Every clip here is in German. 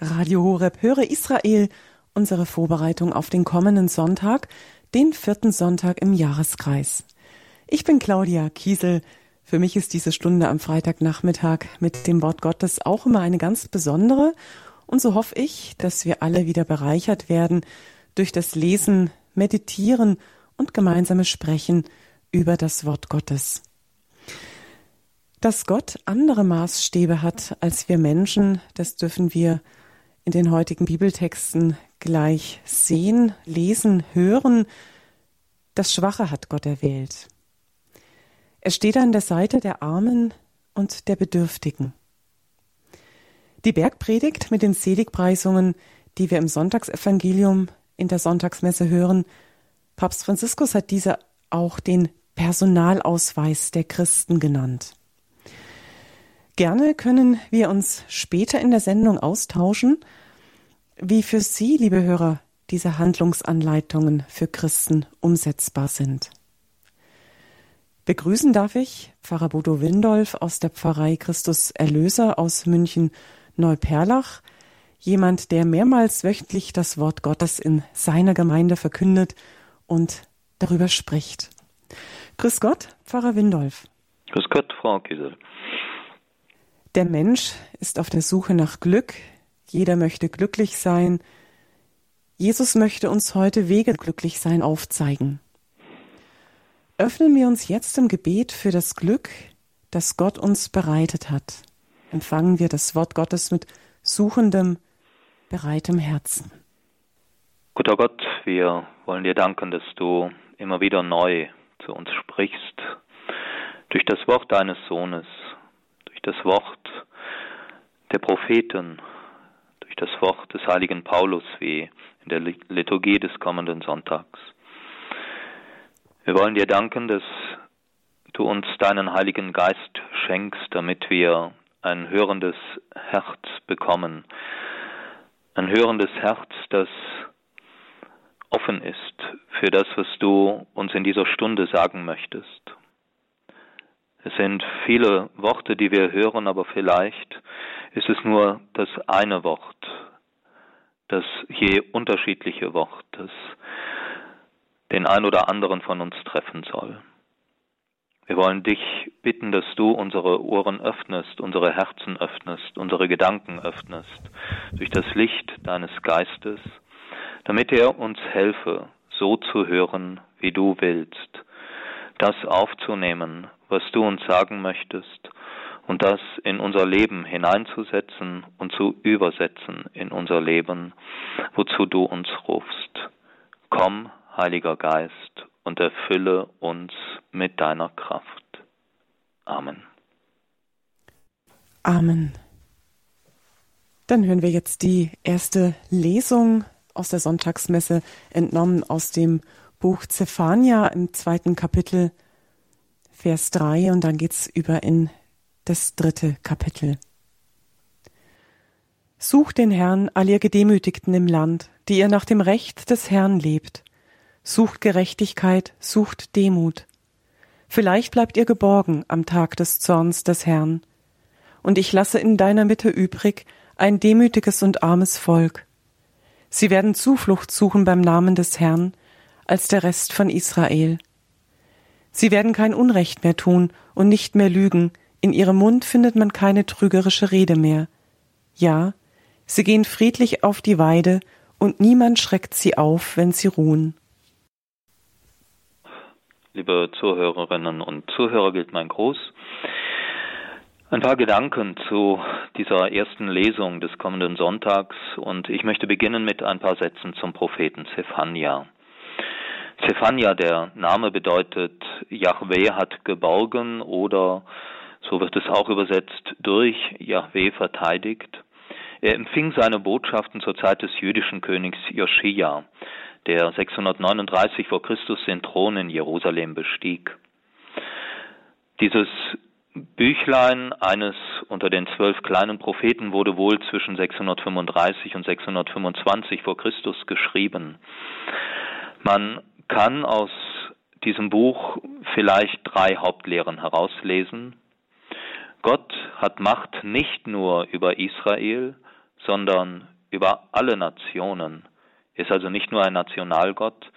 Radio Horeb höre Israel, unsere Vorbereitung auf den kommenden Sonntag, den vierten Sonntag im Jahreskreis. Ich bin Claudia Kiesel. Für mich ist diese Stunde am Freitagnachmittag mit dem Wort Gottes auch immer eine ganz besondere. Und so hoffe ich, dass wir alle wieder bereichert werden durch das Lesen, Meditieren und gemeinsame Sprechen über das Wort Gottes. Dass Gott andere Maßstäbe hat als wir Menschen, das dürfen wir in den heutigen Bibeltexten gleich sehen, lesen, hören. Das Schwache hat Gott erwählt. Er steht an der Seite der Armen und der Bedürftigen. Die Bergpredigt mit den Seligpreisungen, die wir im Sonntagsevangelium in der Sonntagsmesse hören, Papst Franziskus hat diese auch den Personalausweis der Christen genannt. Gerne können wir uns später in der Sendung austauschen, wie für Sie, liebe Hörer, diese Handlungsanleitungen für Christen umsetzbar sind. Begrüßen darf ich Pfarrer Bodo Windolf aus der Pfarrei Christus Erlöser aus München Neuperlach, jemand, der mehrmals wöchentlich das Wort Gottes in seiner Gemeinde verkündet und darüber spricht. Grüß Gott, Pfarrer Windolf. Grüß Gott, Frau Kiesel. Der Mensch ist auf der Suche nach Glück. Jeder möchte glücklich sein. Jesus möchte uns heute Wege glücklich sein aufzeigen. Öffnen wir uns jetzt im Gebet für das Glück, das Gott uns bereitet hat. Empfangen wir das Wort Gottes mit suchendem, bereitem Herzen. Guter Gott, wir wollen dir danken, dass du immer wieder neu zu uns sprichst, durch das Wort deines Sohnes, durch das Wort der Propheten, das Wort des heiligen Paulus wie in der Liturgie des kommenden Sonntags. Wir wollen dir danken, dass du uns deinen Heiligen Geist schenkst, damit wir ein hörendes Herz bekommen. Ein hörendes Herz, das offen ist für das, was du uns in dieser Stunde sagen möchtest. Es sind viele Worte, die wir hören, aber vielleicht ist es nur das eine Wort, das je unterschiedliche Wort, das den ein oder anderen von uns treffen soll. Wir wollen dich bitten, dass du unsere Ohren öffnest, unsere Herzen öffnest, unsere Gedanken öffnest, durch das Licht deines Geistes, damit er uns helfe, so zu hören, wie du willst, das aufzunehmen, was du uns sagen möchtest, und das in unser Leben hineinzusetzen und zu übersetzen in unser Leben, wozu du uns rufst. Komm, Heiliger Geist, und erfülle uns mit deiner Kraft. Amen. Amen. Dann hören wir jetzt die erste Lesung aus der Sonntagsmesse, entnommen aus dem Buch Zephania im zweiten Kapitel, Vers 3, und dann geht's über in das dritte Kapitel. Sucht den Herrn, all ihr Gedemütigten im Land, die ihr nach dem Recht des Herrn lebt. Sucht Gerechtigkeit, sucht Demut. Vielleicht bleibt ihr geborgen am Tag des Zorns des Herrn. Und ich lasse in deiner Mitte übrig ein demütiges und armes Volk. Sie werden Zuflucht suchen beim Namen des Herrn, als der Rest von Israel. Sie werden kein Unrecht mehr tun und nicht mehr lügen, in ihrem Mund findet man keine trügerische Rede mehr. Ja, sie gehen friedlich auf die Weide, und niemand schreckt sie auf, wenn sie ruhen. Liebe Zuhörerinnen und Zuhörer, gilt mein Gruß. Ein paar Gedanken zu dieser ersten Lesung des kommenden Sonntags und ich möchte beginnen mit ein paar Sätzen zum Propheten Zephania. Zephania, der Name bedeutet Yahweh hat geborgen oder so wird es auch übersetzt durch Yahweh verteidigt. Er empfing seine Botschaften zur Zeit des jüdischen Königs Joschia der 639 vor Christus den Thron in Jerusalem bestieg. Dieses Büchlein eines unter den zwölf kleinen Propheten wurde wohl zwischen 635 und 625 vor Christus geschrieben. Man kann aus diesem Buch vielleicht drei Hauptlehren herauslesen. Gott hat Macht nicht nur über Israel, sondern über alle Nationen. Er ist also nicht nur ein Nationalgott,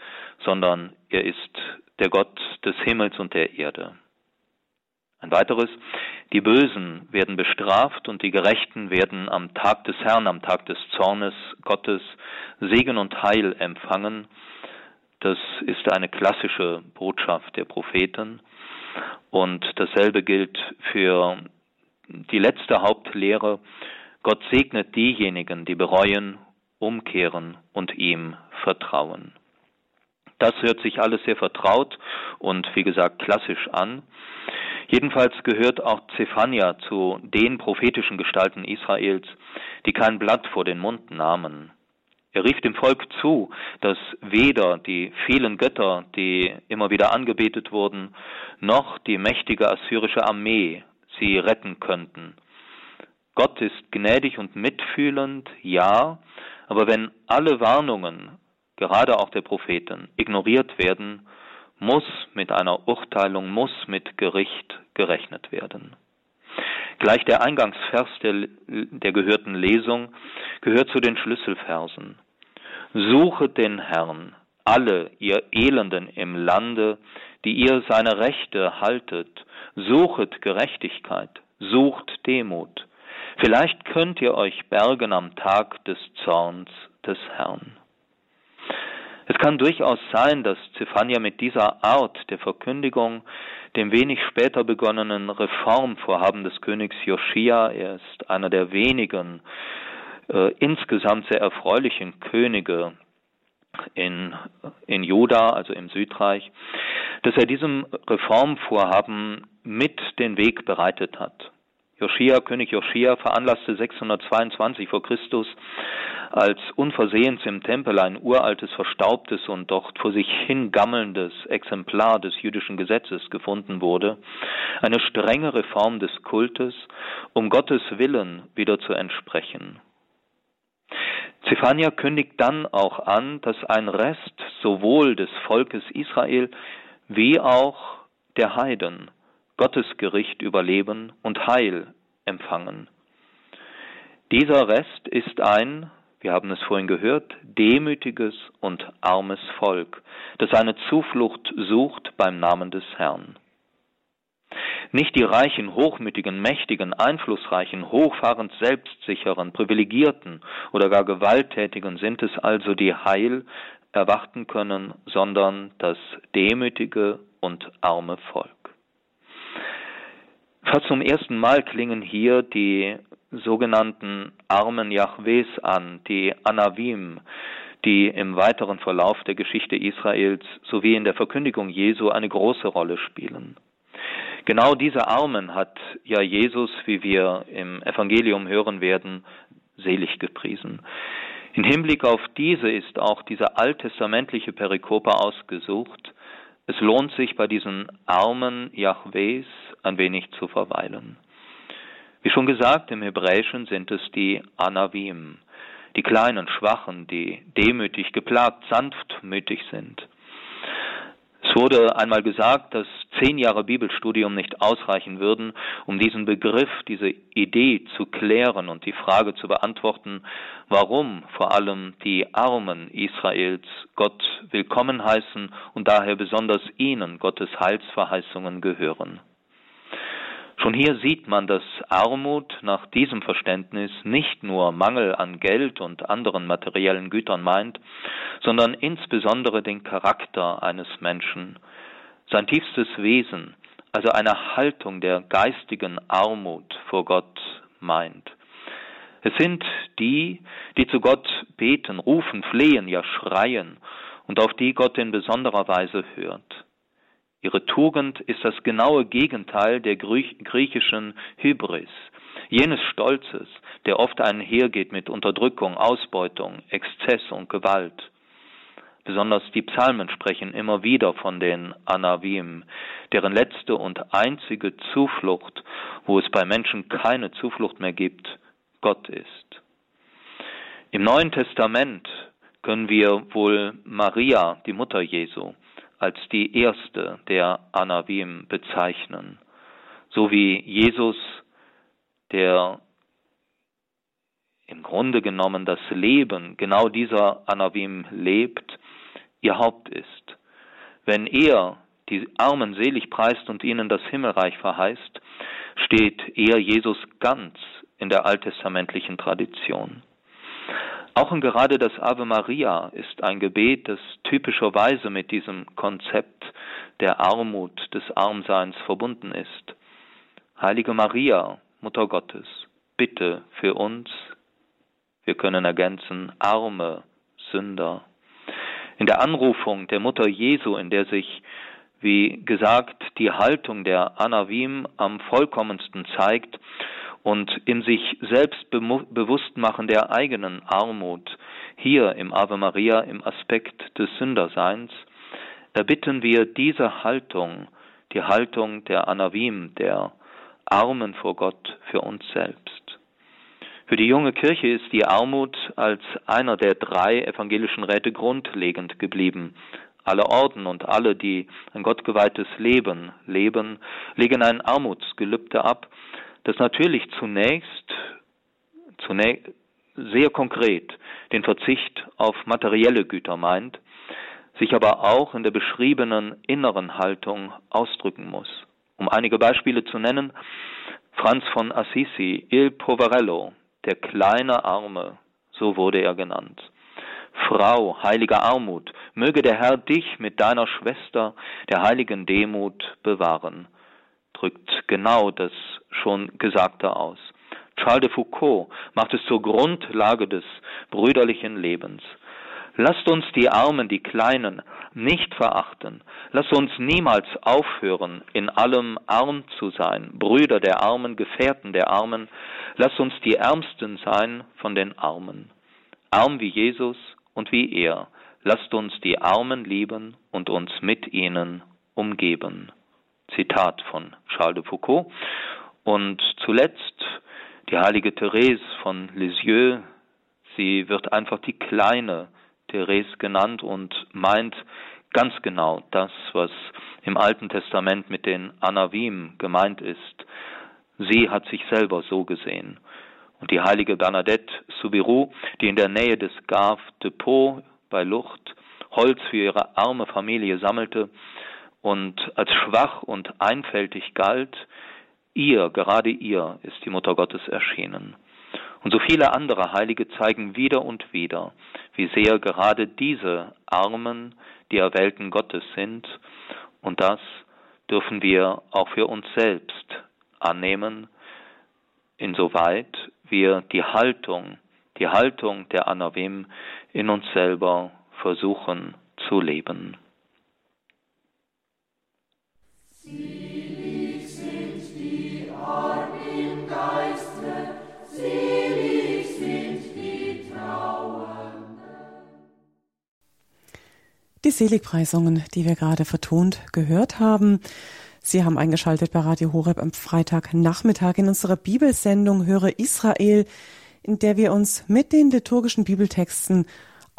sondern er ist der Gott des Himmels und der Erde. Ein weiteres, die Bösen werden bestraft und die Gerechten werden am Tag des Herrn, am Tag des Zornes Gottes Segen und Heil empfangen. Das ist eine klassische Botschaft der Propheten. Und dasselbe gilt für die letzte Hauptlehre. Gott segnet diejenigen, die bereuen, umkehren und ihm vertrauen. Das hört sich alles sehr vertraut und wie gesagt klassisch an. Jedenfalls gehört auch Zephania zu den prophetischen Gestalten Israels, die kein Blatt vor den Mund nahmen. Er rief dem Volk zu, dass weder die vielen Götter, die immer wieder angebetet wurden, noch die mächtige assyrische Armee sie retten könnten. Gott ist gnädig und mitfühlend, ja, aber wenn alle Warnungen gerade auch der Propheten, ignoriert werden, muss mit einer Urteilung, muss mit Gericht gerechnet werden. Gleich der Eingangsvers der, der gehörten Lesung gehört zu den Schlüsselversen. Suchet den Herrn, alle ihr Elenden im Lande, die ihr seine Rechte haltet, suchet Gerechtigkeit, sucht Demut. Vielleicht könnt ihr euch bergen am Tag des Zorns des Herrn. Es kann durchaus sein, dass Zephania mit dieser Art der Verkündigung dem wenig später begonnenen Reformvorhaben des Königs Joschia, er ist einer der wenigen äh, insgesamt sehr erfreulichen Könige in, in Juda, also im Südreich, dass er diesem Reformvorhaben mit den Weg bereitet hat. Joschia, König Joschia, veranlasste 622 vor Christus, als unversehens im Tempel ein uraltes, verstaubtes und dort vor sich hingammelndes Exemplar des jüdischen Gesetzes gefunden wurde, eine strenge Reform des Kultes, um Gottes Willen wieder zu entsprechen. Zephania kündigt dann auch an, dass ein Rest sowohl des Volkes Israel wie auch der Heiden Gottes Gericht überleben und Heil empfangen. Dieser Rest ist ein, wir haben es vorhin gehört, demütiges und armes Volk, das seine Zuflucht sucht beim Namen des Herrn. Nicht die reichen, hochmütigen, mächtigen, einflussreichen, hochfahrend selbstsicheren, privilegierten oder gar gewalttätigen sind es also, die Heil erwarten können, sondern das demütige und arme Volk. Fast zum ersten Mal klingen hier die sogenannten Armen Jahwes an, die Anavim, die im weiteren Verlauf der Geschichte Israels sowie in der Verkündigung Jesu eine große Rolle spielen. Genau diese Armen hat ja Jesus, wie wir im Evangelium hören werden, selig gepriesen. In Hinblick auf diese ist auch diese alttestamentliche Perikope ausgesucht. Es lohnt sich bei diesen Armen Jahwes ein wenig zu verweilen. Wie schon gesagt, im Hebräischen sind es die Anavim, die kleinen, schwachen, die demütig, geplagt, sanftmütig sind. Es wurde einmal gesagt, dass zehn Jahre Bibelstudium nicht ausreichen würden, um diesen Begriff, diese Idee zu klären und die Frage zu beantworten, warum vor allem die Armen Israels Gott willkommen heißen und daher besonders ihnen Gottes Heilsverheißungen gehören. Schon hier sieht man, dass Armut nach diesem Verständnis nicht nur Mangel an Geld und anderen materiellen Gütern meint, sondern insbesondere den Charakter eines Menschen, sein tiefstes Wesen, also eine Haltung der geistigen Armut vor Gott meint. Es sind die, die zu Gott beten, rufen, flehen, ja schreien und auf die Gott in besonderer Weise hört. Ihre Tugend ist das genaue Gegenteil der griechischen Hybris, jenes Stolzes, der oft einhergeht mit Unterdrückung, Ausbeutung, Exzess und Gewalt. Besonders die Psalmen sprechen immer wieder von den Anavim, deren letzte und einzige Zuflucht, wo es bei Menschen keine Zuflucht mehr gibt, Gott ist. Im Neuen Testament können wir wohl Maria, die Mutter Jesu, als die erste der Anavim bezeichnen, so wie Jesus, der im Grunde genommen das Leben genau dieser Anavim lebt, ihr Haupt ist. Wenn er die Armen selig preist und ihnen das Himmelreich verheißt, steht er Jesus ganz in der alttestamentlichen Tradition. Auch und gerade das Ave Maria ist ein Gebet, das typischerweise mit diesem Konzept der Armut, des Armseins verbunden ist. Heilige Maria, Mutter Gottes, bitte für uns, wir können ergänzen, arme Sünder. In der Anrufung der Mutter Jesu, in der sich, wie gesagt, die Haltung der Anavim am vollkommensten zeigt und im sich selbst bewusst machen der eigenen Armut, hier im Ave Maria im Aspekt des Sünderseins, erbitten wir diese Haltung, die Haltung der Anavim, der Armen vor Gott, für uns selbst. Für die junge Kirche ist die Armut als einer der drei evangelischen Räte grundlegend geblieben. Alle Orden und alle, die ein gottgeweihtes Leben leben, legen ein Armutsgelübde ab, das natürlich zunächst, zunächst sehr konkret den Verzicht auf materielle Güter meint, sich aber auch in der beschriebenen inneren Haltung ausdrücken muss. Um einige Beispiele zu nennen, Franz von Assisi, Il Poverello, der kleine Arme, so wurde er genannt. Frau heiliger Armut, möge der Herr dich mit deiner Schwester der heiligen Demut bewahren, drückt genau das schon Gesagte aus. Charles de Foucault macht es zur Grundlage des brüderlichen Lebens. Lasst uns die Armen, die Kleinen nicht verachten. Lasst uns niemals aufhören, in allem arm zu sein, Brüder der Armen, Gefährten der Armen. Lasst uns die Ärmsten sein von den Armen. Arm wie Jesus und wie er. Lasst uns die Armen lieben und uns mit ihnen umgeben. Zitat von Charles de Foucault. Und zuletzt die heilige Therese von Lisieux. Sie wird einfach die kleine Therese genannt und meint ganz genau das, was im Alten Testament mit den Anavim gemeint ist. Sie hat sich selber so gesehen. Und die heilige Bernadette Soubirous, die in der Nähe des Gave de Pau bei Lucht Holz für ihre arme Familie sammelte und als schwach und einfältig galt, ihr, gerade ihr, ist die Mutter Gottes erschienen. Und so viele andere Heilige zeigen wieder und wieder, wie sehr gerade diese Armen die Erwählten Gottes sind. Und das dürfen wir auch für uns selbst annehmen, insoweit wir die Haltung, die Haltung der Anavim in uns selber versuchen zu leben. Die Seligpreisungen, die wir gerade vertont gehört haben. Sie haben eingeschaltet bei Radio Horeb am Freitagnachmittag in unserer Bibelsendung Höre Israel, in der wir uns mit den liturgischen Bibeltexten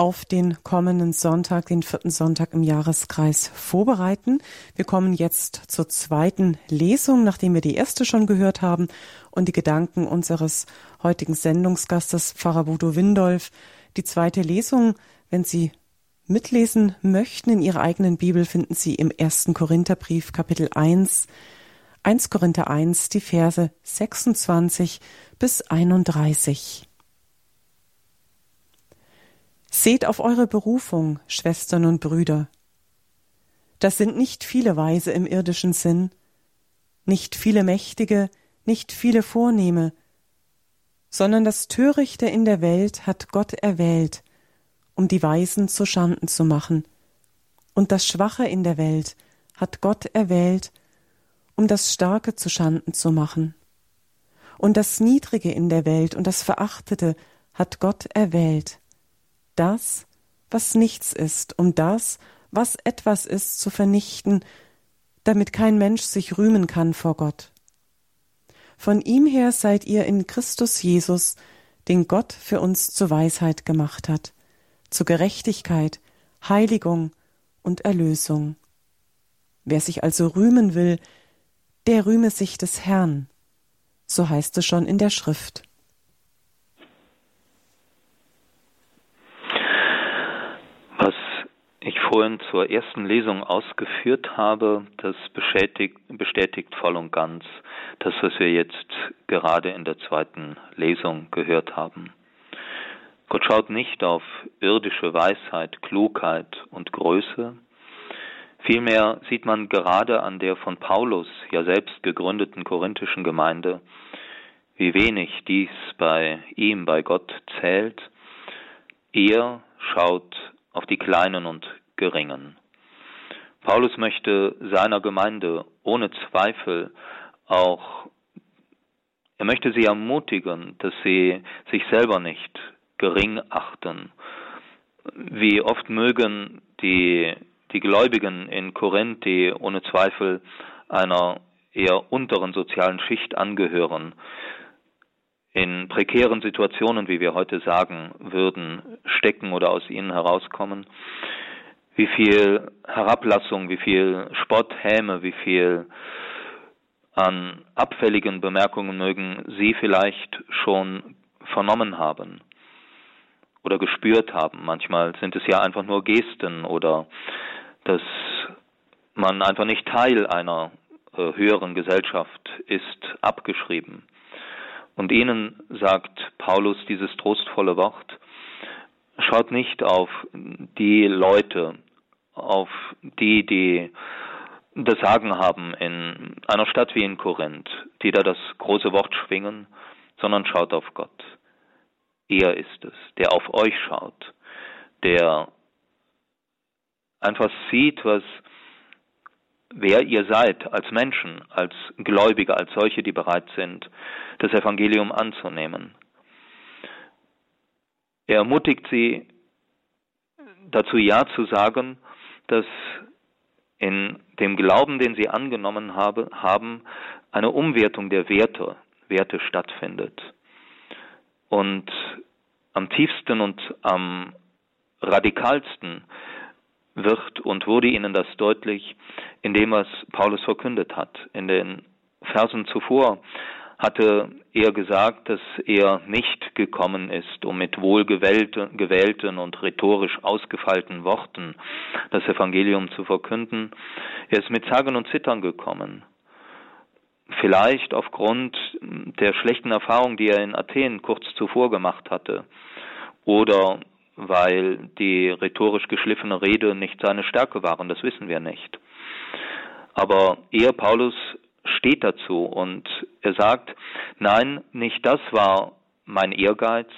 auf den kommenden Sonntag, den vierten Sonntag im Jahreskreis vorbereiten. Wir kommen jetzt zur zweiten Lesung, nachdem wir die erste schon gehört haben und die Gedanken unseres heutigen Sendungsgastes Pfarrer Bodo Windolf. Die zweite Lesung, wenn Sie mitlesen möchten in Ihrer eigenen Bibel, finden Sie im ersten Korintherbrief Kapitel 1, 1 Korinther 1, die Verse 26 bis 31. Seht auf eure Berufung, Schwestern und Brüder. Das sind nicht viele Weise im irdischen Sinn, nicht viele Mächtige, nicht viele Vornehme, sondern das Törichte in der Welt hat Gott erwählt, um die Weisen zu Schanden zu machen. Und das Schwache in der Welt hat Gott erwählt, um das Starke zu Schanden zu machen. Und das Niedrige in der Welt und das Verachtete hat Gott erwählt. Das, was nichts ist, um das, was etwas ist, zu vernichten, damit kein Mensch sich rühmen kann vor Gott. Von ihm her seid ihr in Christus Jesus, den Gott für uns zur Weisheit gemacht hat, zu Gerechtigkeit, Heiligung und Erlösung. Wer sich also rühmen will, der rühme sich des Herrn. So heißt es schon in der Schrift. Vorhin zur ersten Lesung ausgeführt habe, das bestätigt, bestätigt voll und ganz das, was wir jetzt gerade in der zweiten Lesung gehört haben. Gott schaut nicht auf irdische Weisheit, Klugheit und Größe. Vielmehr sieht man gerade an der von Paulus ja selbst gegründeten korinthischen Gemeinde, wie wenig dies bei ihm, bei Gott zählt. Er schaut auf die Kleinen und Geringen. Paulus möchte seiner Gemeinde ohne Zweifel auch, er möchte sie ermutigen, dass sie sich selber nicht gering achten. Wie oft mögen die, die Gläubigen in Korinth, die ohne Zweifel einer eher unteren sozialen Schicht angehören, in prekären Situationen, wie wir heute sagen würden, stecken oder aus ihnen herauskommen, wie viel Herablassung, wie viel Spott, Häme, wie viel an abfälligen Bemerkungen mögen Sie vielleicht schon vernommen haben oder gespürt haben. Manchmal sind es ja einfach nur Gesten oder dass man einfach nicht Teil einer äh, höheren Gesellschaft ist, abgeschrieben. Und ihnen sagt Paulus dieses trostvolle Wort, schaut nicht auf die Leute, auf die, die das Sagen haben in einer Stadt wie in Korinth, die da das große Wort schwingen, sondern schaut auf Gott. Er ist es, der auf euch schaut, der einfach sieht, was wer ihr seid als Menschen, als Gläubige, als solche, die bereit sind, das Evangelium anzunehmen. Er ermutigt sie dazu Ja zu sagen, dass in dem Glauben, den sie angenommen habe, haben, eine Umwertung der Werte, Werte stattfindet. Und am tiefsten und am radikalsten wird und wurde ihnen das deutlich in dem, was Paulus verkündet hat. In den Versen zuvor hatte er gesagt, dass er nicht gekommen ist, um mit wohlgewählten und rhetorisch ausgefeilten Worten das Evangelium zu verkünden. Er ist mit Sagen und Zittern gekommen. Vielleicht aufgrund der schlechten Erfahrung, die er in Athen kurz zuvor gemacht hatte, oder weil die rhetorisch geschliffene Rede nicht seine Stärke waren, das wissen wir nicht. Aber er, Paulus, steht dazu und er sagt, nein, nicht das war mein Ehrgeiz,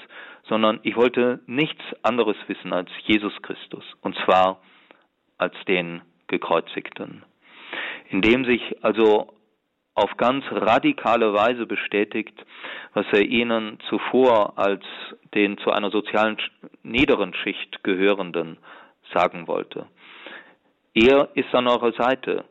sondern ich wollte nichts anderes wissen als Jesus Christus, und zwar als den gekreuzigten, indem sich also auf ganz radikale Weise bestätigt, was er ihnen zuvor als den zu einer sozialen niederen Schicht gehörenden sagen wollte. Er ist an eurer Seite.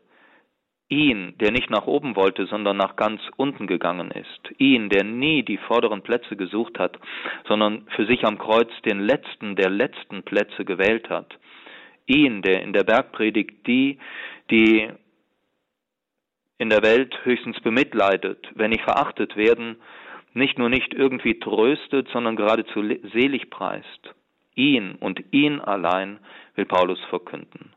Ihn, der nicht nach oben wollte, sondern nach ganz unten gegangen ist. Ihn, der nie die vorderen Plätze gesucht hat, sondern für sich am Kreuz den letzten der letzten Plätze gewählt hat. Ihn, der in der Bergpredigt die, die in der Welt höchstens bemitleidet, wenn nicht verachtet werden, nicht nur nicht irgendwie tröstet, sondern geradezu selig preist. Ihn und ihn allein will Paulus verkünden.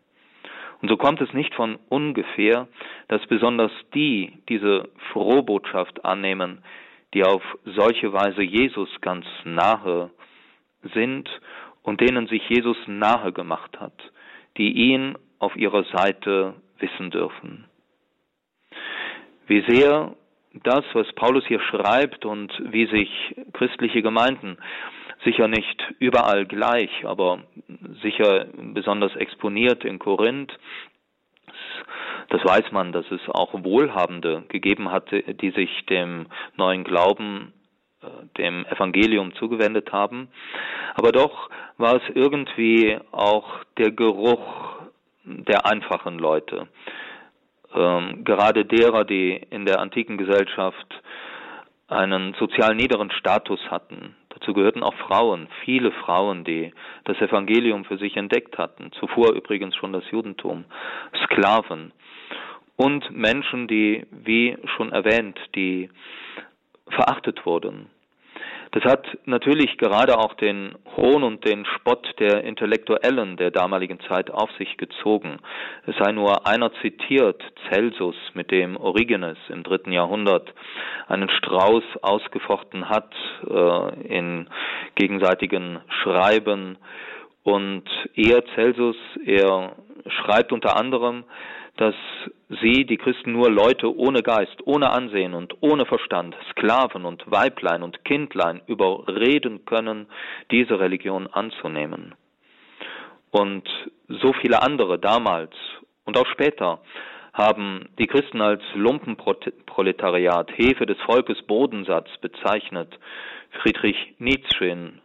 Und so kommt es nicht von ungefähr, dass besonders die diese Frohbotschaft annehmen, die auf solche Weise Jesus ganz nahe sind und denen sich Jesus nahe gemacht hat, die ihn auf ihrer Seite wissen dürfen wie sehr das, was Paulus hier schreibt und wie sich christliche Gemeinden sicher nicht überall gleich, aber sicher besonders exponiert in Korinth, das weiß man, dass es auch Wohlhabende gegeben hatte, die sich dem neuen Glauben, äh, dem Evangelium zugewendet haben. Aber doch war es irgendwie auch der Geruch der einfachen Leute, ähm, gerade derer, die in der antiken Gesellschaft einen sozial niederen Status hatten. Dazu gehörten auch Frauen, viele Frauen, die das Evangelium für sich entdeckt hatten, zuvor übrigens schon das Judentum, Sklaven und Menschen, die, wie schon erwähnt, die verachtet wurden. Das hat natürlich gerade auch den Hohn und den Spott der Intellektuellen der damaligen Zeit auf sich gezogen. Es sei nur einer zitiert, Celsus, mit dem Origenes im dritten Jahrhundert einen Strauß ausgefochten hat äh, in gegenseitigen Schreiben. Und er, Celsus, er schreibt unter anderem, dass sie, die Christen, nur Leute ohne Geist, ohne Ansehen und ohne Verstand, Sklaven und Weiblein und Kindlein überreden können, diese Religion anzunehmen. Und so viele andere damals und auch später haben die Christen als Lumpenproletariat, Hefe des Volkes Bodensatz bezeichnet. Friedrich Nietzsche in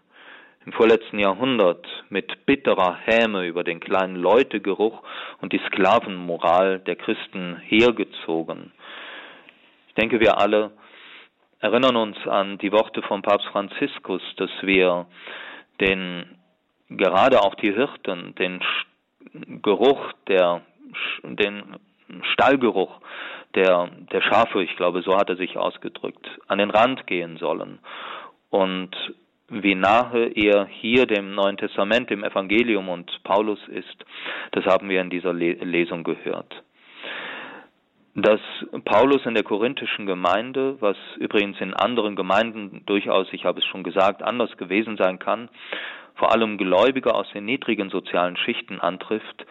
im vorletzten Jahrhundert mit bitterer Häme über den kleinen Leutegeruch und die Sklavenmoral der Christen hergezogen. Ich denke, wir alle erinnern uns an die Worte von Papst Franziskus, dass wir den, gerade auch die Hirten, den Geruch der, den Stallgeruch der, der Schafe, ich glaube, so hat er sich ausgedrückt, an den Rand gehen sollen und wie nahe er hier dem Neuen Testament, dem Evangelium und Paulus ist, das haben wir in dieser Lesung gehört. Dass Paulus in der korinthischen Gemeinde, was übrigens in anderen Gemeinden durchaus, ich habe es schon gesagt, anders gewesen sein kann, vor allem Gläubige aus den niedrigen sozialen Schichten antrifft,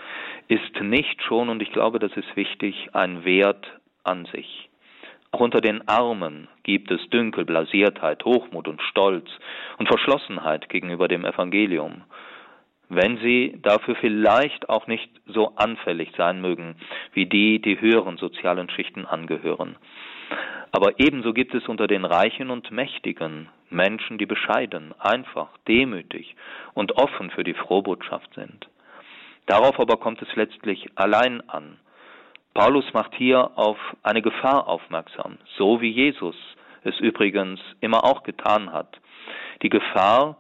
ist nicht schon, und ich glaube, das ist wichtig, ein Wert an sich. Auch unter den Armen gibt es Dünkel, Blasiertheit, Hochmut und Stolz und Verschlossenheit gegenüber dem Evangelium, wenn sie dafür vielleicht auch nicht so anfällig sein mögen wie die, die höheren sozialen Schichten angehören. Aber ebenso gibt es unter den Reichen und Mächtigen Menschen, die bescheiden, einfach, demütig und offen für die Frohbotschaft sind. Darauf aber kommt es letztlich allein an, Paulus macht hier auf eine Gefahr aufmerksam, so wie Jesus es übrigens immer auch getan hat. Die Gefahr,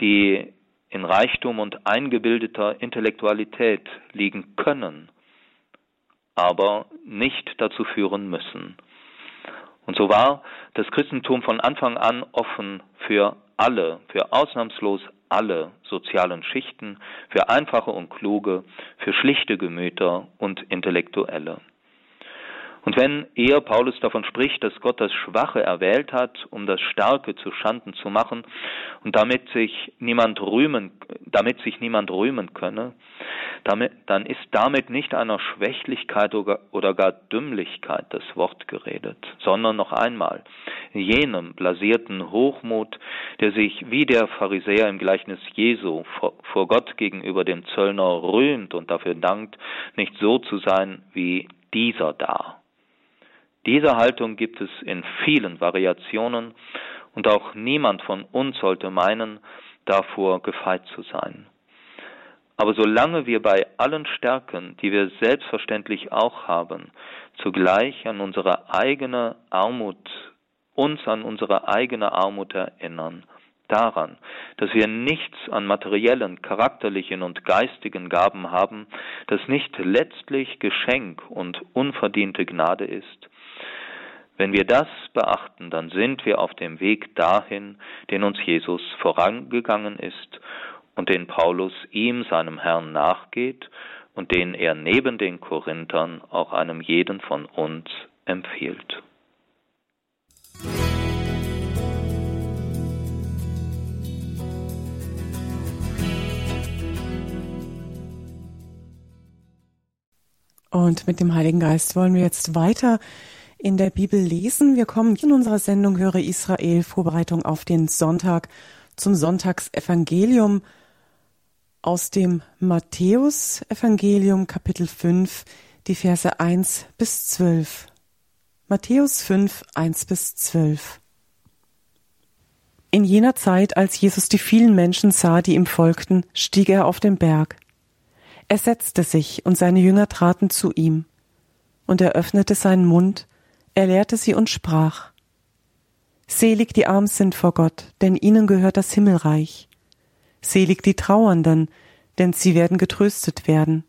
die in Reichtum und eingebildeter Intellektualität liegen können, aber nicht dazu führen müssen. Und so war das Christentum von Anfang an offen für alle, für ausnahmslos alle sozialen Schichten, für einfache und kluge, für schlichte Gemüter und Intellektuelle. Und wenn er, Paulus, davon spricht, dass Gott das Schwache erwählt hat, um das Starke zu Schanden zu machen und damit sich niemand rühmen, damit sich niemand rühmen könne, damit, dann ist damit nicht einer Schwächlichkeit oder, oder gar Dümmlichkeit das Wort geredet, sondern noch einmal jenem blasierten Hochmut, der sich wie der Pharisäer im Gleichnis Jesu vor, vor Gott gegenüber dem Zöllner rühmt und dafür dankt, nicht so zu sein wie dieser da. Diese Haltung gibt es in vielen Variationen und auch niemand von uns sollte meinen, davor gefeit zu sein. Aber solange wir bei allen Stärken, die wir selbstverständlich auch haben, zugleich an unsere eigene Armut, uns an unsere eigene Armut erinnern, daran, dass wir nichts an materiellen, charakterlichen und geistigen Gaben haben, das nicht letztlich Geschenk und unverdiente Gnade ist, wenn wir das beachten, dann sind wir auf dem Weg dahin, den uns Jesus vorangegangen ist und den Paulus ihm, seinem Herrn, nachgeht und den er neben den Korinthern auch einem jeden von uns empfiehlt. Und mit dem Heiligen Geist wollen wir jetzt weiter in der Bibel lesen. Wir kommen in unserer Sendung Höre Israel, Vorbereitung auf den Sonntag zum Sonntagsevangelium aus dem Matthäus-Evangelium, Kapitel 5, die Verse 1 bis 12. Matthäus 5, 1 bis 12. In jener Zeit, als Jesus die vielen Menschen sah, die ihm folgten, stieg er auf den Berg. Er setzte sich, und seine Jünger traten zu ihm. Und er öffnete seinen Mund, er lehrte sie und sprach Selig die arm sind vor Gott, denn ihnen gehört das Himmelreich. Selig die Trauernden, denn sie werden getröstet werden.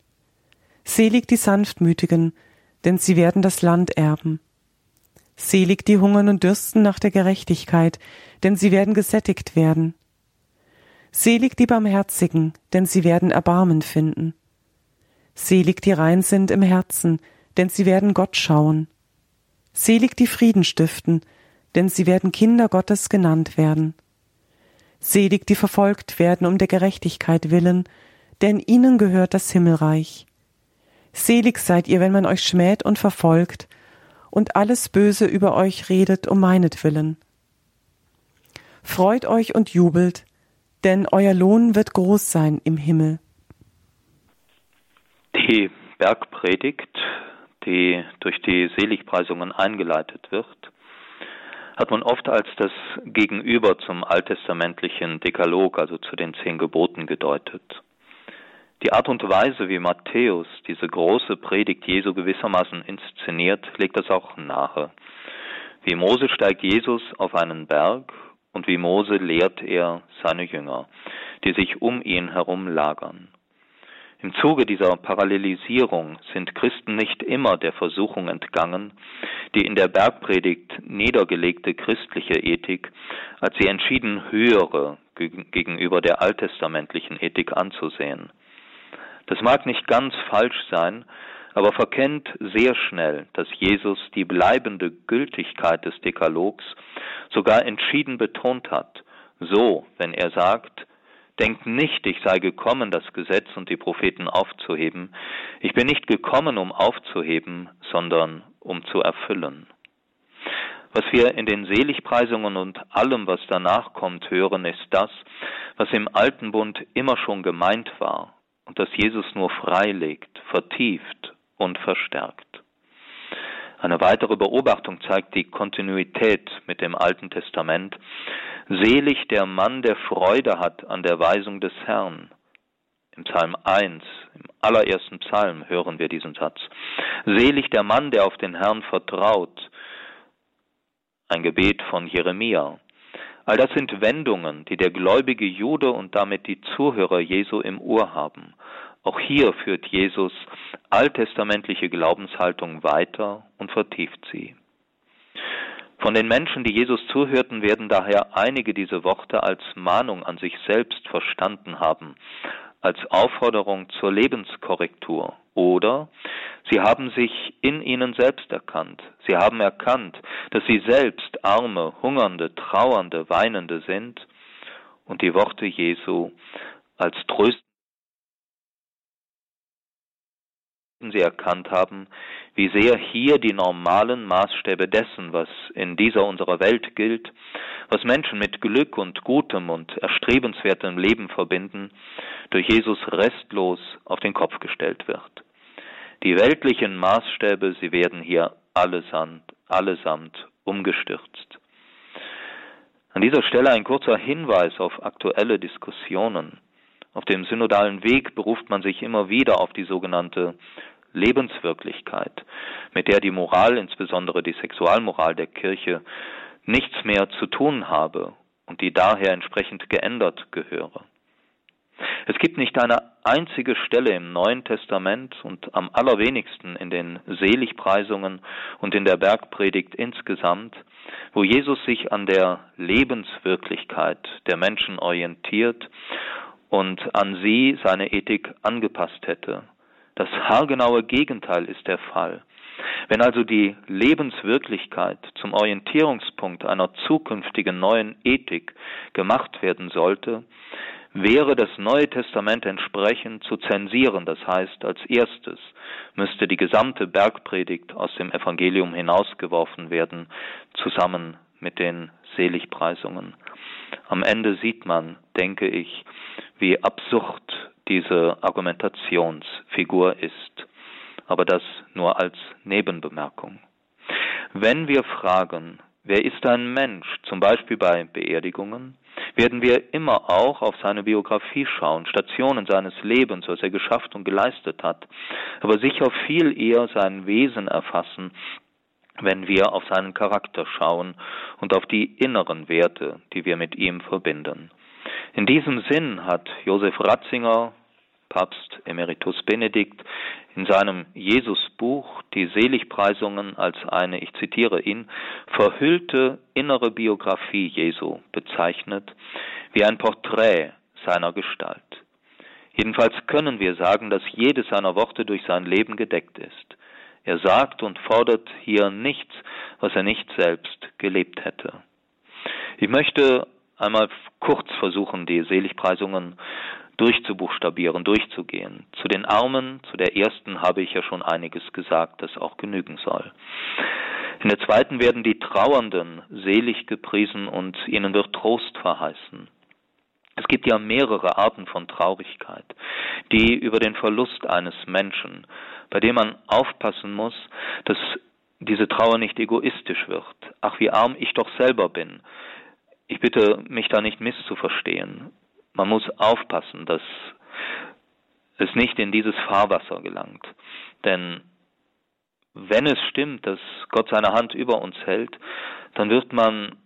Selig die Sanftmütigen, denn sie werden das Land erben. Selig die hungern und dürsten nach der Gerechtigkeit, denn sie werden gesättigt werden. Selig die Barmherzigen, denn sie werden Erbarmen finden. Selig die rein sind im Herzen, denn sie werden Gott schauen. Selig die Frieden stiften, denn sie werden Kinder Gottes genannt werden. Selig die verfolgt werden um der Gerechtigkeit willen, denn ihnen gehört das Himmelreich. Selig seid ihr, wenn man euch schmäht und verfolgt und alles Böse über euch redet um meinetwillen. Freut euch und jubelt, denn euer Lohn wird groß sein im Himmel. Die Bergpredigt, die durch die Seligpreisungen eingeleitet wird, hat man oft als das Gegenüber zum alttestamentlichen Dekalog, also zu den zehn Geboten gedeutet. Die Art und Weise, wie Matthäus diese große Predigt Jesu gewissermaßen inszeniert, legt das auch nahe. Wie Mose steigt Jesus auf einen Berg und wie Mose lehrt er seine Jünger, die sich um ihn herum lagern. Im Zuge dieser Parallelisierung sind Christen nicht immer der Versuchung entgangen, die in der Bergpredigt niedergelegte christliche Ethik als die entschieden höhere gegenüber der alttestamentlichen Ethik anzusehen. Das mag nicht ganz falsch sein, aber verkennt sehr schnell, dass Jesus die bleibende Gültigkeit des Dekalogs sogar entschieden betont hat. So, wenn er sagt, Denkt nicht, ich sei gekommen, das Gesetz und die Propheten aufzuheben. Ich bin nicht gekommen, um aufzuheben, sondern um zu erfüllen. Was wir in den Seligpreisungen und allem, was danach kommt, hören, ist das, was im alten Bund immer schon gemeint war und das Jesus nur freilegt, vertieft und verstärkt. Eine weitere Beobachtung zeigt die Kontinuität mit dem Alten Testament. Selig der Mann, der Freude hat an der Weisung des Herrn. Im Psalm 1, im allerersten Psalm hören wir diesen Satz. Selig der Mann, der auf den Herrn vertraut. Ein Gebet von Jeremia. All das sind Wendungen, die der gläubige Jude und damit die Zuhörer Jesu im Ohr haben. Auch hier führt Jesus alttestamentliche Glaubenshaltung weiter und vertieft sie. Von den Menschen, die Jesus zuhörten, werden daher einige diese Worte als Mahnung an sich selbst verstanden haben, als Aufforderung zur Lebenskorrektur oder sie haben sich in ihnen selbst erkannt. Sie haben erkannt, dass sie selbst arme, hungernde, trauernde, weinende sind und die Worte Jesu als Tröst sie erkannt haben, wie sehr hier die normalen Maßstäbe dessen, was in dieser unserer Welt gilt, was Menschen mit Glück und gutem und erstrebenswertem Leben verbinden, durch Jesus restlos auf den Kopf gestellt wird. Die weltlichen Maßstäbe, sie werden hier allesamt, allesamt umgestürzt. An dieser Stelle ein kurzer Hinweis auf aktuelle Diskussionen. Auf dem synodalen Weg beruft man sich immer wieder auf die sogenannte Lebenswirklichkeit, mit der die Moral, insbesondere die Sexualmoral der Kirche, nichts mehr zu tun habe und die daher entsprechend geändert gehöre. Es gibt nicht eine einzige Stelle im Neuen Testament und am allerwenigsten in den Seligpreisungen und in der Bergpredigt insgesamt, wo Jesus sich an der Lebenswirklichkeit der Menschen orientiert und an sie seine Ethik angepasst hätte das haargenaue Gegenteil ist der Fall. Wenn also die Lebenswirklichkeit zum Orientierungspunkt einer zukünftigen neuen Ethik gemacht werden sollte, wäre das Neue Testament entsprechend zu zensieren. Das heißt, als erstes müsste die gesamte Bergpredigt aus dem Evangelium hinausgeworfen werden, zusammen mit den Seligpreisungen. Am Ende sieht man, denke ich, wie absurd diese Argumentationsfigur ist. Aber das nur als Nebenbemerkung. Wenn wir fragen, wer ist ein Mensch, zum Beispiel bei Beerdigungen, werden wir immer auch auf seine Biografie schauen, Stationen seines Lebens, was er geschafft und geleistet hat, aber sicher viel eher sein Wesen erfassen, wenn wir auf seinen Charakter schauen und auf die inneren Werte, die wir mit ihm verbinden. In diesem Sinn hat Josef Ratzinger Papst Emeritus Benedikt, in seinem Jesusbuch die Seligpreisungen als eine, ich zitiere ihn, verhüllte innere Biografie Jesu bezeichnet, wie ein Porträt seiner Gestalt. Jedenfalls können wir sagen, dass jedes seiner Worte durch sein Leben gedeckt ist. Er sagt und fordert hier nichts, was er nicht selbst gelebt hätte. Ich möchte einmal kurz versuchen, die Seligpreisungen durchzubuchstabieren, durchzugehen. Zu den Armen, zu der ersten habe ich ja schon einiges gesagt, das auch genügen soll. In der zweiten werden die Trauernden selig gepriesen und ihnen wird Trost verheißen. Es gibt ja mehrere Arten von Traurigkeit, die über den Verlust eines Menschen, bei dem man aufpassen muss, dass diese Trauer nicht egoistisch wird. Ach, wie arm ich doch selber bin. Ich bitte mich da nicht misszuverstehen. Man muss aufpassen, dass es nicht in dieses Fahrwasser gelangt. Denn wenn es stimmt, dass Gott seine Hand über uns hält, dann wird man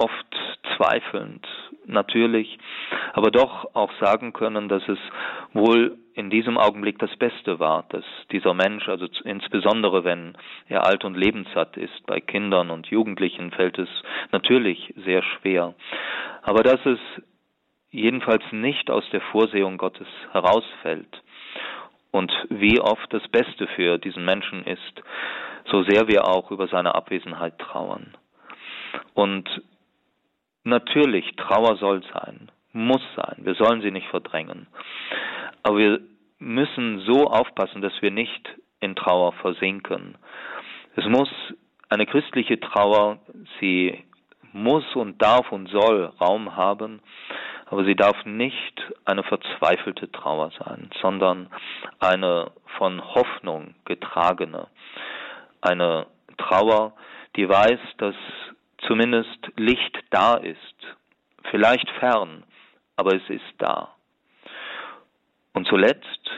oft zweifelnd, natürlich, aber doch auch sagen können, dass es wohl in diesem Augenblick das Beste war, dass dieser Mensch, also insbesondere wenn er alt und lebenssatt ist, bei Kindern und Jugendlichen fällt es natürlich sehr schwer, aber dass es jedenfalls nicht aus der Vorsehung Gottes herausfällt und wie oft das Beste für diesen Menschen ist, so sehr wir auch über seine Abwesenheit trauern. Und Natürlich, Trauer soll sein, muss sein. Wir sollen sie nicht verdrängen. Aber wir müssen so aufpassen, dass wir nicht in Trauer versinken. Es muss eine christliche Trauer, sie muss und darf und soll Raum haben, aber sie darf nicht eine verzweifelte Trauer sein, sondern eine von Hoffnung getragene, eine Trauer, die weiß, dass zumindest Licht da ist, vielleicht fern, aber es ist da. Und zuletzt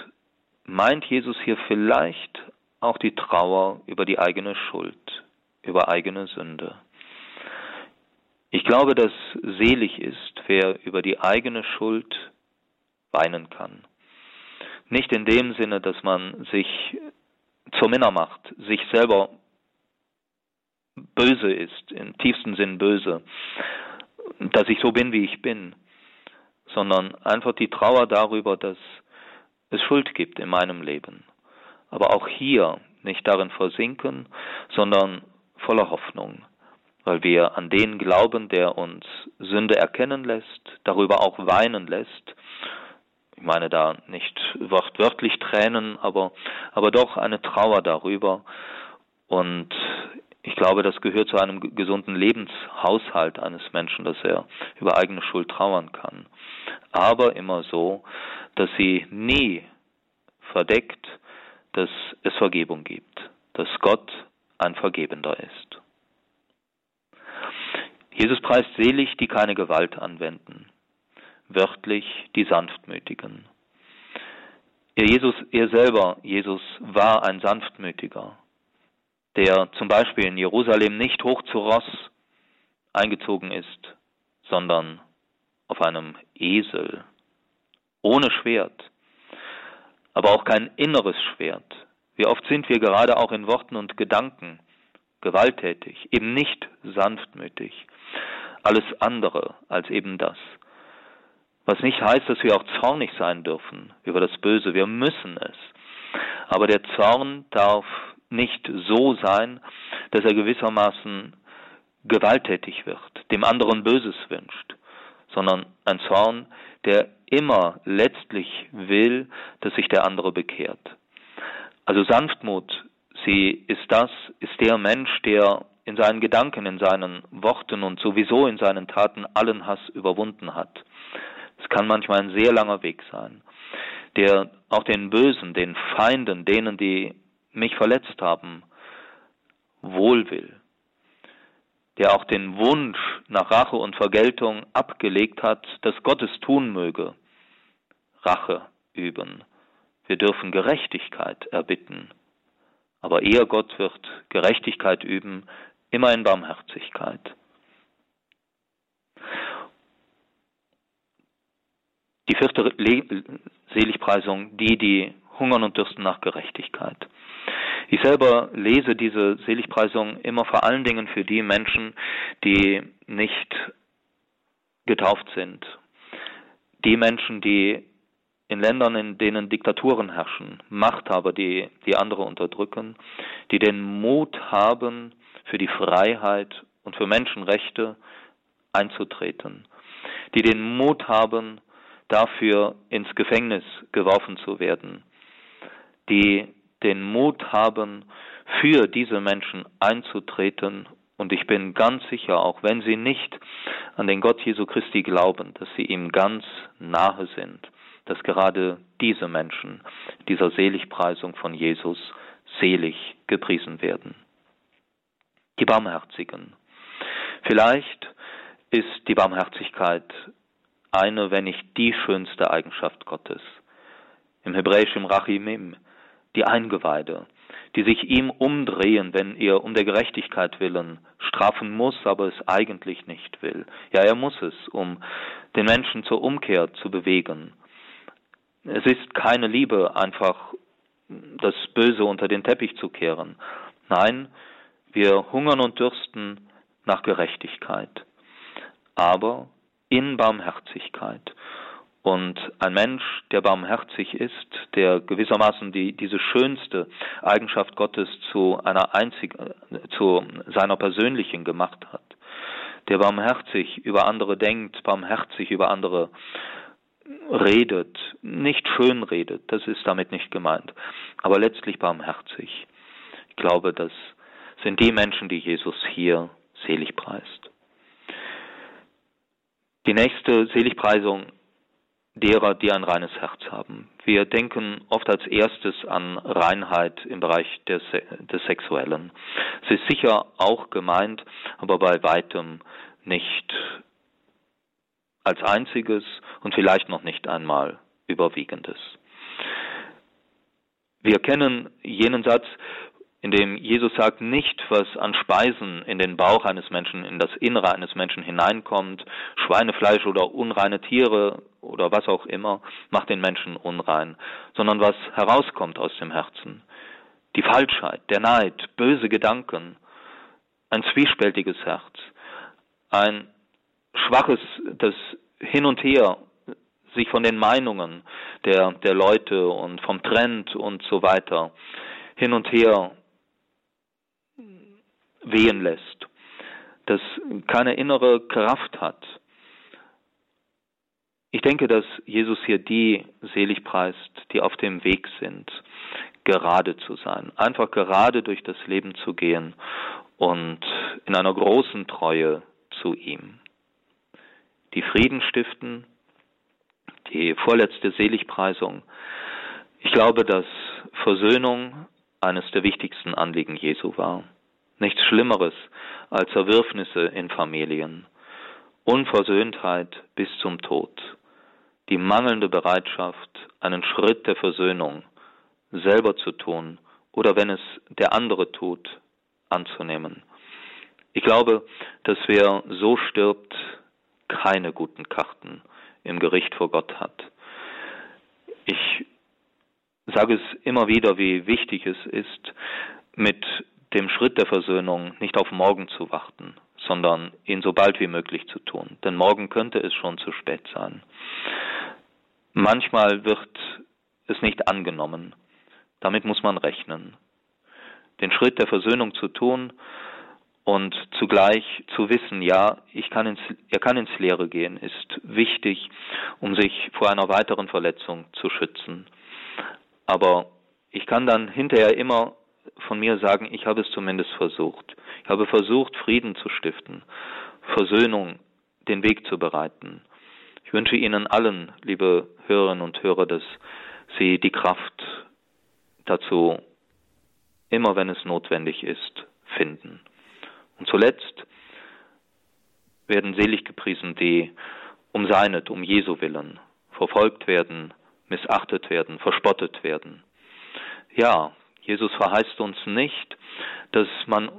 meint Jesus hier vielleicht auch die Trauer über die eigene Schuld, über eigene Sünde. Ich glaube, dass selig ist, wer über die eigene Schuld weinen kann. Nicht in dem Sinne, dass man sich zur Minna macht, sich selber böse ist, im tiefsten Sinn böse, dass ich so bin, wie ich bin, sondern einfach die Trauer darüber, dass es Schuld gibt in meinem Leben. Aber auch hier nicht darin versinken, sondern voller Hoffnung, weil wir an den glauben, der uns Sünde erkennen lässt, darüber auch weinen lässt. Ich meine da nicht wortwörtlich Tränen, aber, aber doch eine Trauer darüber. Und ich glaube, das gehört zu einem gesunden Lebenshaushalt eines Menschen, dass er über eigene Schuld trauern kann. Aber immer so, dass sie nie verdeckt, dass es Vergebung gibt, dass Gott ein Vergebender ist. Jesus preist selig, die keine Gewalt anwenden, wörtlich die Sanftmütigen. Er, Jesus, er selber, Jesus, war ein Sanftmütiger der zum Beispiel in Jerusalem nicht hoch zu Ross eingezogen ist, sondern auf einem Esel, ohne Schwert, aber auch kein inneres Schwert. Wie oft sind wir gerade auch in Worten und Gedanken gewalttätig, eben nicht sanftmütig, alles andere als eben das. Was nicht heißt, dass wir auch zornig sein dürfen über das Böse, wir müssen es. Aber der Zorn darf nicht so sein, dass er gewissermaßen gewalttätig wird, dem anderen Böses wünscht, sondern ein Zorn, der immer letztlich will, dass sich der andere bekehrt. Also Sanftmut, sie ist das, ist der Mensch, der in seinen Gedanken, in seinen Worten und sowieso in seinen Taten allen Hass überwunden hat. Es kann manchmal ein sehr langer Weg sein, der auch den Bösen, den Feinden, denen, die mich verletzt haben, wohl will, der auch den Wunsch nach Rache und Vergeltung abgelegt hat, dass Gott es tun möge, Rache üben. Wir dürfen Gerechtigkeit erbitten, aber eher Gott wird Gerechtigkeit üben, immer in Barmherzigkeit. Die vierte Seligpreisung, die, die hungern und dürsten nach Gerechtigkeit. Ich selber lese diese Seligpreisung immer vor allen Dingen für die Menschen, die nicht getauft sind. Die Menschen, die in Ländern, in denen Diktaturen herrschen, Machthaber, die, die andere unterdrücken, die den Mut haben, für die Freiheit und für Menschenrechte einzutreten, die den Mut haben, dafür ins Gefängnis geworfen zu werden, die den Mut haben, für diese Menschen einzutreten. Und ich bin ganz sicher, auch wenn sie nicht an den Gott Jesu Christi glauben, dass sie ihm ganz nahe sind, dass gerade diese Menschen dieser Seligpreisung von Jesus selig gepriesen werden. Die Barmherzigen. Vielleicht ist die Barmherzigkeit eine, wenn nicht die schönste Eigenschaft Gottes. Im Hebräischen Rachimim, die Eingeweide, die sich ihm umdrehen, wenn er um der Gerechtigkeit willen strafen muss, aber es eigentlich nicht will. Ja, er muss es, um den Menschen zur Umkehr zu bewegen. Es ist keine Liebe, einfach das Böse unter den Teppich zu kehren. Nein, wir hungern und dürsten nach Gerechtigkeit, aber in Barmherzigkeit. Und ein Mensch, der barmherzig ist, der gewissermaßen die, diese schönste Eigenschaft Gottes zu einer einzigen, zu seiner persönlichen gemacht hat, der barmherzig über andere denkt, barmherzig über andere redet, nicht schön redet, das ist damit nicht gemeint, aber letztlich barmherzig. Ich glaube, das sind die Menschen, die Jesus hier selig preist. Die nächste Seligpreisung derer, die ein reines Herz haben. Wir denken oft als erstes an Reinheit im Bereich des, des Sexuellen. Es ist sicher auch gemeint, aber bei weitem nicht als einziges und vielleicht noch nicht einmal überwiegendes. Wir kennen jenen Satz, in dem Jesus sagt, nicht was an Speisen in den Bauch eines Menschen, in das Innere eines Menschen hineinkommt, Schweinefleisch oder unreine Tiere oder was auch immer, macht den Menschen unrein, sondern was herauskommt aus dem Herzen. Die Falschheit, der Neid, böse Gedanken, ein zwiespältiges Herz, ein schwaches, das hin und her sich von den Meinungen der, der Leute und vom Trend und so weiter hin und her wehen lässt, das keine innere Kraft hat. Ich denke, dass Jesus hier die selig preist, die auf dem Weg sind, gerade zu sein, einfach gerade durch das Leben zu gehen und in einer großen Treue zu ihm. Die Frieden stiften, die vorletzte Seligpreisung. Ich glaube, dass Versöhnung eines der wichtigsten Anliegen Jesu war. Nichts Schlimmeres als Zerwürfnisse in Familien, Unversöhntheit bis zum Tod, die mangelnde Bereitschaft, einen Schritt der Versöhnung selber zu tun oder wenn es der andere tut, anzunehmen. Ich glaube, dass wer so stirbt, keine guten Karten im Gericht vor Gott hat. Ich sage es immer wieder, wie wichtig es ist, mit dem Schritt der Versöhnung nicht auf morgen zu warten, sondern ihn so bald wie möglich zu tun. Denn morgen könnte es schon zu spät sein. Manchmal wird es nicht angenommen. Damit muss man rechnen. Den Schritt der Versöhnung zu tun und zugleich zu wissen, ja, ich kann ins, er kann ins Leere gehen, ist wichtig, um sich vor einer weiteren Verletzung zu schützen. Aber ich kann dann hinterher immer von mir sagen, ich habe es zumindest versucht. Ich habe versucht, Frieden zu stiften, Versöhnung den Weg zu bereiten. Ich wünsche Ihnen allen, liebe Hörerinnen und Hörer, dass Sie die Kraft dazu, immer wenn es notwendig ist, finden. Und zuletzt werden selig gepriesen, die um seinet, um Jesu willen, verfolgt werden, missachtet werden, verspottet werden. Ja, Jesus verheißt uns nicht, dass man,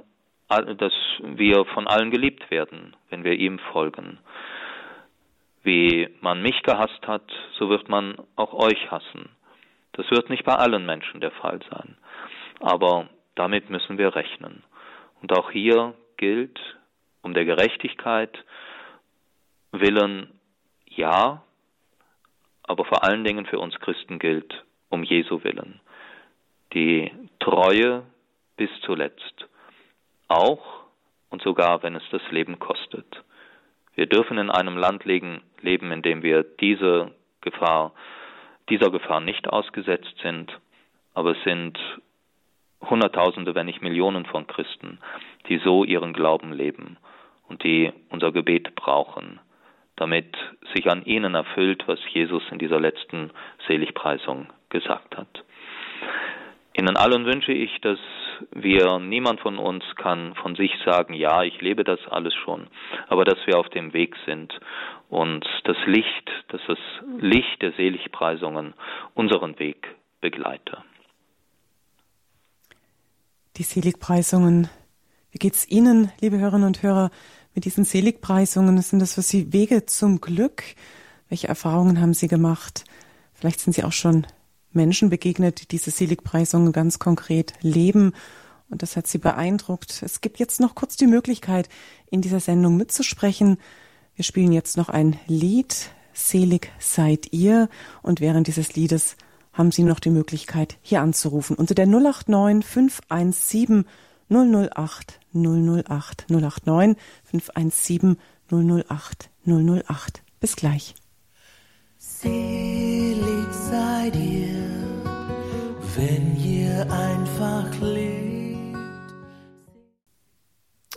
dass wir von allen geliebt werden, wenn wir ihm folgen. Wie man mich gehasst hat, so wird man auch euch hassen. Das wird nicht bei allen Menschen der Fall sein. Aber damit müssen wir rechnen. Und auch hier gilt, um der Gerechtigkeit willen, ja, aber vor allen Dingen für uns Christen gilt, um Jesu willen. Die Treue bis zuletzt. Auch und sogar, wenn es das Leben kostet. Wir dürfen in einem Land leben, in dem wir diese Gefahr, dieser Gefahr nicht ausgesetzt sind, aber es sind Hunderttausende, wenn nicht Millionen von Christen, die so ihren Glauben leben und die unser Gebet brauchen, damit sich an ihnen erfüllt, was Jesus in dieser letzten Seligpreisung gesagt hat. Ihnen allen wünsche ich, dass wir, niemand von uns kann von sich sagen, ja, ich lebe das alles schon, aber dass wir auf dem Weg sind und das Licht, dass das Licht der Seligpreisungen unseren Weg begleite. Die Seligpreisungen. Wie geht's Ihnen, liebe Hörerinnen und Hörer, mit diesen Seligpreisungen? Sind das für Sie Wege zum Glück? Welche Erfahrungen haben Sie gemacht? Vielleicht sind Sie auch schon Menschen begegnet, die diese Seligpreisungen ganz konkret leben. Und das hat Sie beeindruckt. Es gibt jetzt noch kurz die Möglichkeit, in dieser Sendung mitzusprechen. Wir spielen jetzt noch ein Lied. Selig seid ihr. Und während dieses Liedes haben Sie noch die Möglichkeit, hier anzurufen unter der 089 517 008 008 089 517 008 008. Bis gleich. Selig seid ihr, wenn ihr einfach lebt.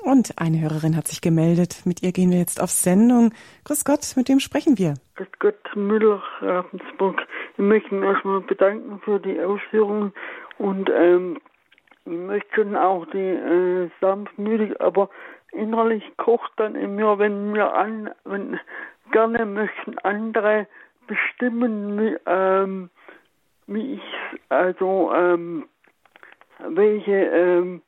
Und eine Hörerin hat sich gemeldet. Mit ihr gehen wir jetzt auf Sendung. Grüß Gott, mit wem sprechen wir? Grüß Gott, Müller, Ravensburg. Ich möchte mich erstmal bedanken für die Ausführungen und ähm, ich möchte schon auch die äh, sanftmütig, aber innerlich kocht dann in mir, wenn mir an, wenn gerne möchten andere bestimmen, wie, ähm, wie ich, also ähm, welche ähm,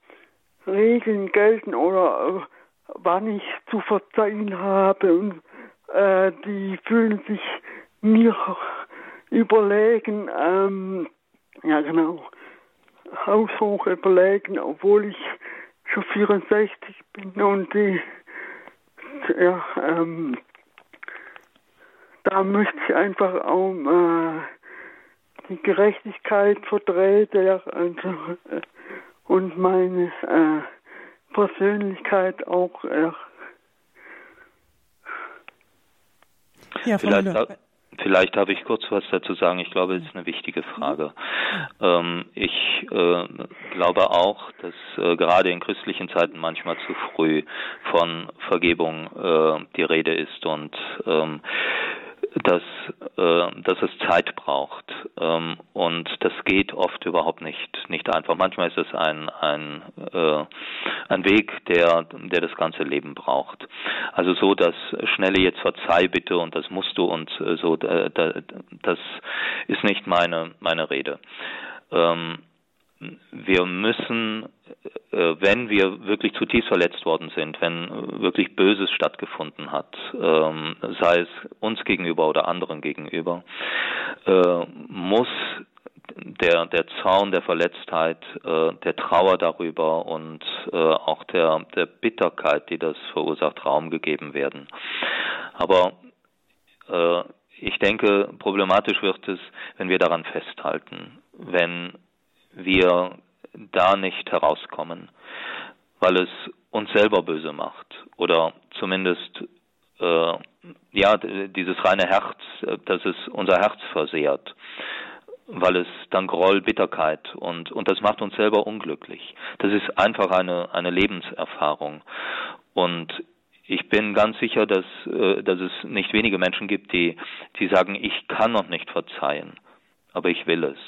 Regeln gelten oder äh, wann ich zu verzeihen habe und äh, die fühlen sich mir überlegen, ähm, ja genau, haushoch überlegen, obwohl ich schon 64 bin und die, ja, ähm, da möchte ich einfach auch äh, die Gerechtigkeit ja, also, äh, und meine äh, Persönlichkeit auch. Äh, ja, vielleicht, ha vielleicht habe ich kurz was dazu sagen. Ich glaube, es ist eine wichtige Frage. Ähm, ich äh, glaube auch, dass äh, gerade in christlichen Zeiten manchmal zu früh von Vergebung äh, die Rede ist und ähm, dass, äh, dass es Zeit braucht. Ähm, und das geht oft überhaupt nicht, nicht einfach. Manchmal ist es ein, ein, äh, ein Weg, der, der das ganze Leben braucht. Also so, dass schnelle jetzt verzeih bitte und das musst du und äh, so, da, da, das ist nicht meine, meine Rede. Ähm, wir müssen, äh, wenn wir wirklich zutiefst verletzt worden sind, wenn wirklich Böses stattgefunden hat, ähm, sei es uns gegenüber oder anderen gegenüber, äh, muss der, der Zaun der Verletztheit, äh, der Trauer darüber und auch der, der Bitterkeit, die das verursacht, Raum gegeben werden. Aber ich denke, problematisch wird es, wenn wir daran festhalten, wenn wir da nicht herauskommen, weil es uns selber böse macht oder zumindest äh, ja dieses reine Herz, dass es unser Herz versehrt, weil es dann Groll, Bitterkeit und und das macht uns selber unglücklich. Das ist einfach eine eine Lebenserfahrung und ich bin ganz sicher, dass, äh, dass es nicht wenige Menschen gibt, die, die sagen, ich kann noch nicht verzeihen, aber ich will es.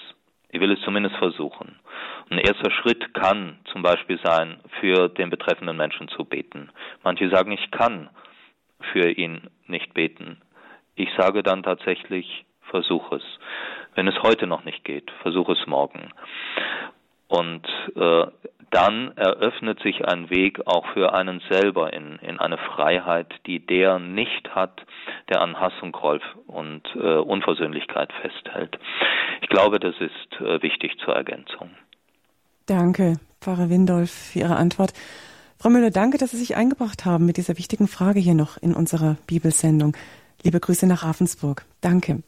Ich will es zumindest versuchen. Ein erster Schritt kann zum Beispiel sein, für den betreffenden Menschen zu beten. Manche sagen, ich kann für ihn nicht beten. Ich sage dann tatsächlich, versuche es. Wenn es heute noch nicht geht, versuche es morgen. Und äh, dann eröffnet sich ein Weg auch für einen selber in, in eine Freiheit, die der nicht hat, der an Hass und Groll und äh, Unversöhnlichkeit festhält. Ich glaube, das ist äh, wichtig zur Ergänzung. Danke, Pfarrer Windolf, für Ihre Antwort. Frau Müller, danke, dass Sie sich eingebracht haben mit dieser wichtigen Frage hier noch in unserer Bibelsendung. Liebe Grüße nach Ravensburg. Danke.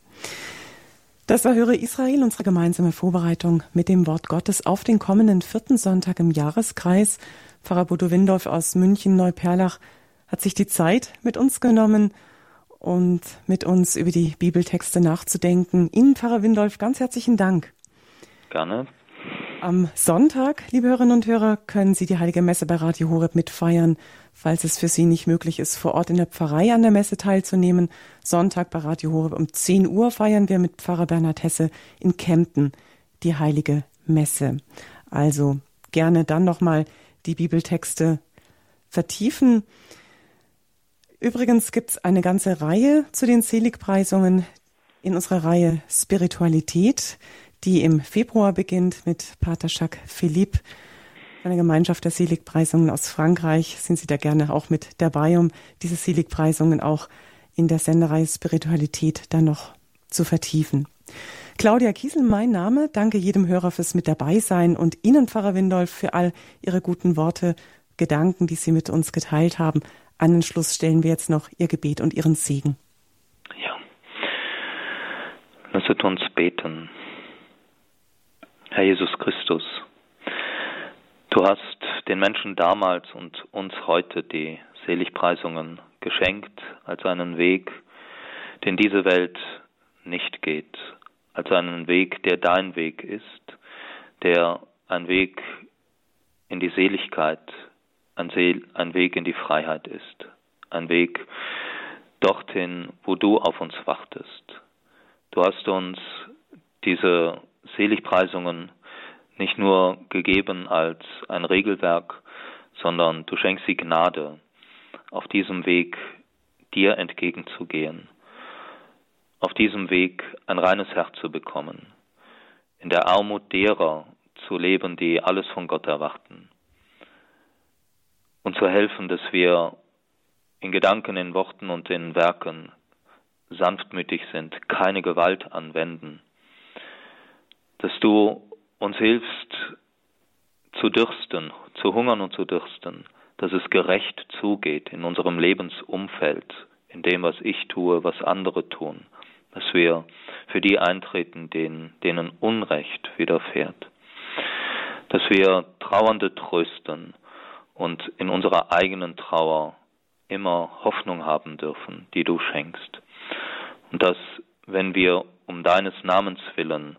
Das war Höre Israel, unsere gemeinsame Vorbereitung mit dem Wort Gottes auf den kommenden vierten Sonntag im Jahreskreis. Pfarrer Bodo Windorf aus München Neuperlach hat sich die Zeit mit uns genommen und mit uns über die Bibeltexte nachzudenken. Ihnen, Pfarrer Windolf, ganz herzlichen Dank. Gerne. Am Sonntag, liebe Hörerinnen und Hörer, können Sie die Heilige Messe bei Radio Horeb mitfeiern, falls es für Sie nicht möglich ist, vor Ort in der Pfarrei an der Messe teilzunehmen. Sonntag bei Radio Horeb um 10 Uhr feiern wir mit Pfarrer Bernhard Hesse in Kempten die Heilige Messe. Also gerne dann nochmal die Bibeltexte vertiefen. Übrigens gibt es eine ganze Reihe zu den Seligpreisungen in unserer Reihe Spiritualität die im Februar beginnt mit Pater Jacques Philippe, einer Gemeinschaft der Seligpreisungen aus Frankreich. Sind Sie da gerne auch mit dabei, um diese Seligpreisungen auch in der Sendereihe Spiritualität dann noch zu vertiefen. Claudia Kiesel, mein Name. Danke jedem Hörer fürs mit dabei sein und Ihnen, Pfarrer Windolf, für all Ihre guten Worte, Gedanken, die Sie mit uns geteilt haben. An den Schluss stellen wir jetzt noch Ihr Gebet und Ihren Segen. Ja. Lasset uns beten. Herr Jesus Christus, du hast den Menschen damals und uns heute die Seligpreisungen geschenkt als einen Weg, den diese Welt nicht geht, als einen Weg, der dein Weg ist, der ein Weg in die Seligkeit, ein, Seel, ein Weg in die Freiheit ist, ein Weg dorthin, wo du auf uns wartest. Du hast uns diese Seligpreisungen nicht nur gegeben als ein Regelwerk, sondern du schenkst sie Gnade, auf diesem Weg dir entgegenzugehen, auf diesem Weg ein reines Herz zu bekommen, in der Armut derer zu leben, die alles von Gott erwarten, und zu helfen, dass wir in Gedanken, in Worten und in Werken sanftmütig sind, keine Gewalt anwenden, dass du uns hilfst zu dürsten, zu hungern und zu dürsten, dass es gerecht zugeht in unserem Lebensumfeld, in dem, was ich tue, was andere tun, dass wir für die eintreten, denen, denen Unrecht widerfährt, dass wir Trauernde trösten und in unserer eigenen Trauer immer Hoffnung haben dürfen, die du schenkst. Und dass, wenn wir um deines Namens willen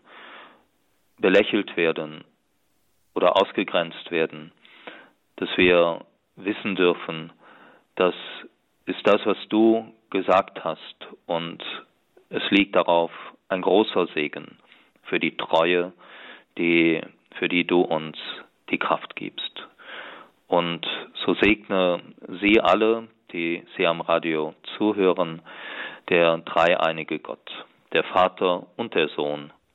belächelt werden oder ausgegrenzt werden, dass wir wissen dürfen, das ist das, was du gesagt hast und es liegt darauf ein großer Segen für die Treue, die, für die du uns die Kraft gibst. Und so segne sie alle, die sie am Radio zuhören, der dreieinige Gott, der Vater und der Sohn